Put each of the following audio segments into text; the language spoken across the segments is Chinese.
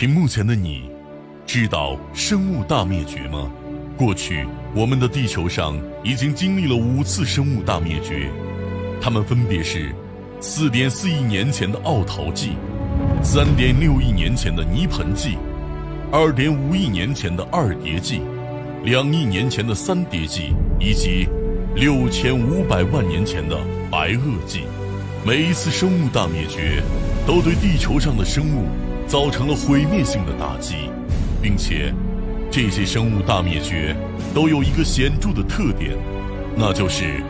屏幕前的你，知道生物大灭绝吗？过去，我们的地球上已经经历了五次生物大灭绝，它们分别是：四点四亿年前的奥陶纪，三点六亿年前的泥盆纪，二点五亿年前的二叠纪，两亿年前的三叠纪，以及六千五百万年前的白垩纪。每一次生物大灭绝，都对地球上的生物造成了毁灭性的打击，并且。这些生物大灭绝都有一个显著的特点，那就是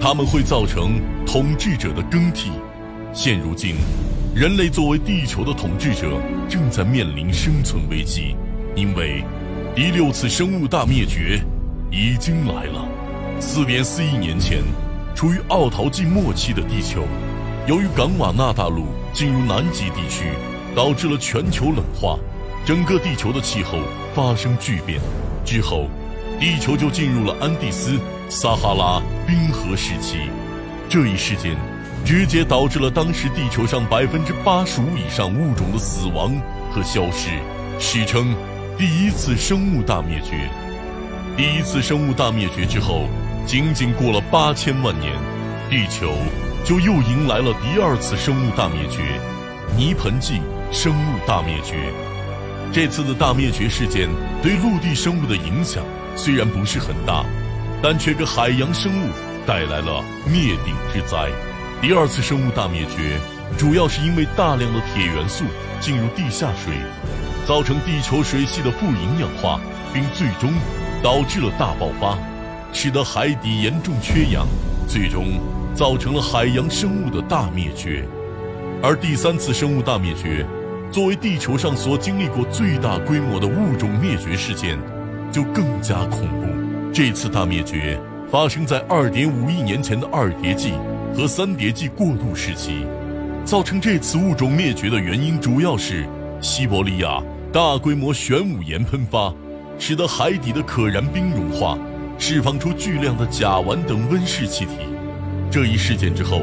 它们会造成统治者的更替。现如今，人类作为地球的统治者正在面临生存危机，因为第六次生物大灭绝已经来了。四点四亿年前，处于奥陶纪末期的地球，由于冈瓦纳大陆进入南极地区，导致了全球冷化。整个地球的气候发生巨变，之后，地球就进入了安第斯撒哈拉冰河时期。这一事件直接导致了当时地球上百分之八十五以上物种的死亡和消失，史称第一次生物大灭绝。第一次生物大灭绝之后，仅仅过了八千万年，地球就又迎来了第二次生物大灭绝——泥盆纪生物大灭绝。这次的大灭绝事件对陆地生物的影响虽然不是很大，但却给海洋生物带来了灭顶之灾。第二次生物大灭绝主要是因为大量的铁元素进入地下水，造成地球水系的富营养化，并最终导致了大爆发，使得海底严重缺氧，最终造成了海洋生物的大灭绝。而第三次生物大灭绝。作为地球上所经历过最大规模的物种灭绝事件，就更加恐怖。这次大灭绝发生在2.5亿年前的二叠纪和三叠纪过渡时期。造成这次物种灭绝的原因主要是西伯利亚大规模玄武岩喷发，使得海底的可燃冰融化，释放出巨量的甲烷等温室气体。这一事件之后，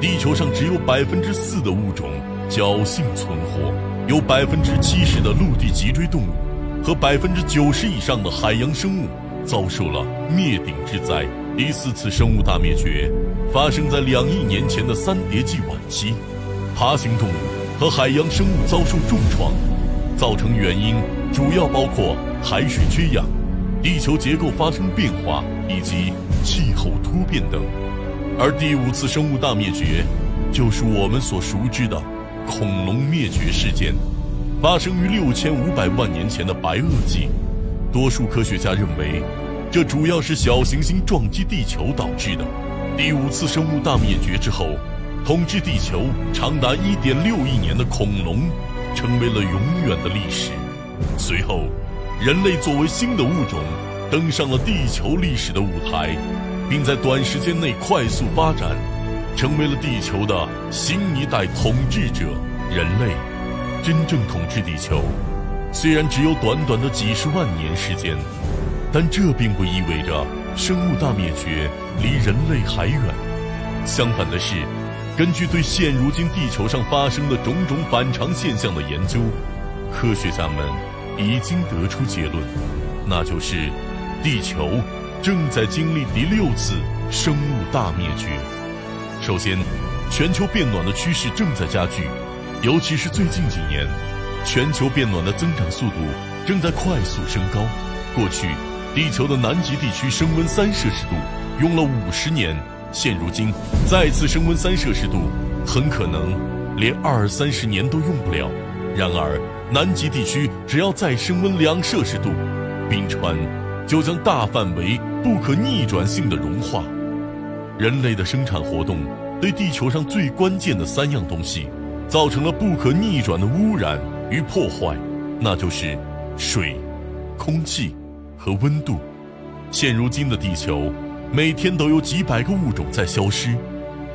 地球上只有百分之四的物种侥幸存活。有百分之七十的陆地脊椎动物和百分之九十以上的海洋生物遭受了灭顶之灾。第四次生物大灭绝发生在两亿年前的三叠纪晚期，爬行动物和海洋生物遭受重创，造成原因主要包括海水缺氧、地球结构发生变化以及气候突变等。而第五次生物大灭绝，就是我们所熟知的。恐龙灭绝事件发生于六千五百万年前的白垩纪，多数科学家认为，这主要是小行星撞击地球导致的。第五次生物大灭绝之后，统治地球长达一点六亿年的恐龙，成为了永远的历史。随后，人类作为新的物种，登上了地球历史的舞台，并在短时间内快速发展。成为了地球的新一代统治者，人类真正统治地球，虽然只有短短的几十万年时间，但这并不意味着生物大灭绝离人类还远。相反的是，根据对现如今地球上发生的种种反常现象的研究，科学家们已经得出结论，那就是地球正在经历第六次生物大灭绝。首先，全球变暖的趋势正在加剧，尤其是最近几年，全球变暖的增长速度正在快速升高。过去，地球的南极地区升温三摄氏度用了五十年，现如今再次升温三摄氏度，很可能连二三十年都用不了。然而，南极地区只要再升温两摄氏度，冰川就将大范围、不可逆转性的融化。人类的生产活动对地球上最关键的三样东西造成了不可逆转的污染与破坏，那就是水、空气和温度。现如今的地球，每天都有几百个物种在消失，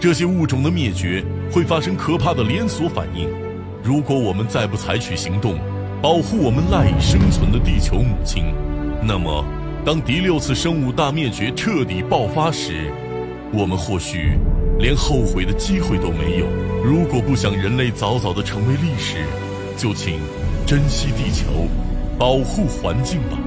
这些物种的灭绝会发生可怕的连锁反应。如果我们再不采取行动，保护我们赖以生存的地球母亲，那么当第六次生物大灭绝彻底爆发时，我们或许连后悔的机会都没有。如果不想人类早早的成为历史，就请珍惜地球，保护环境吧。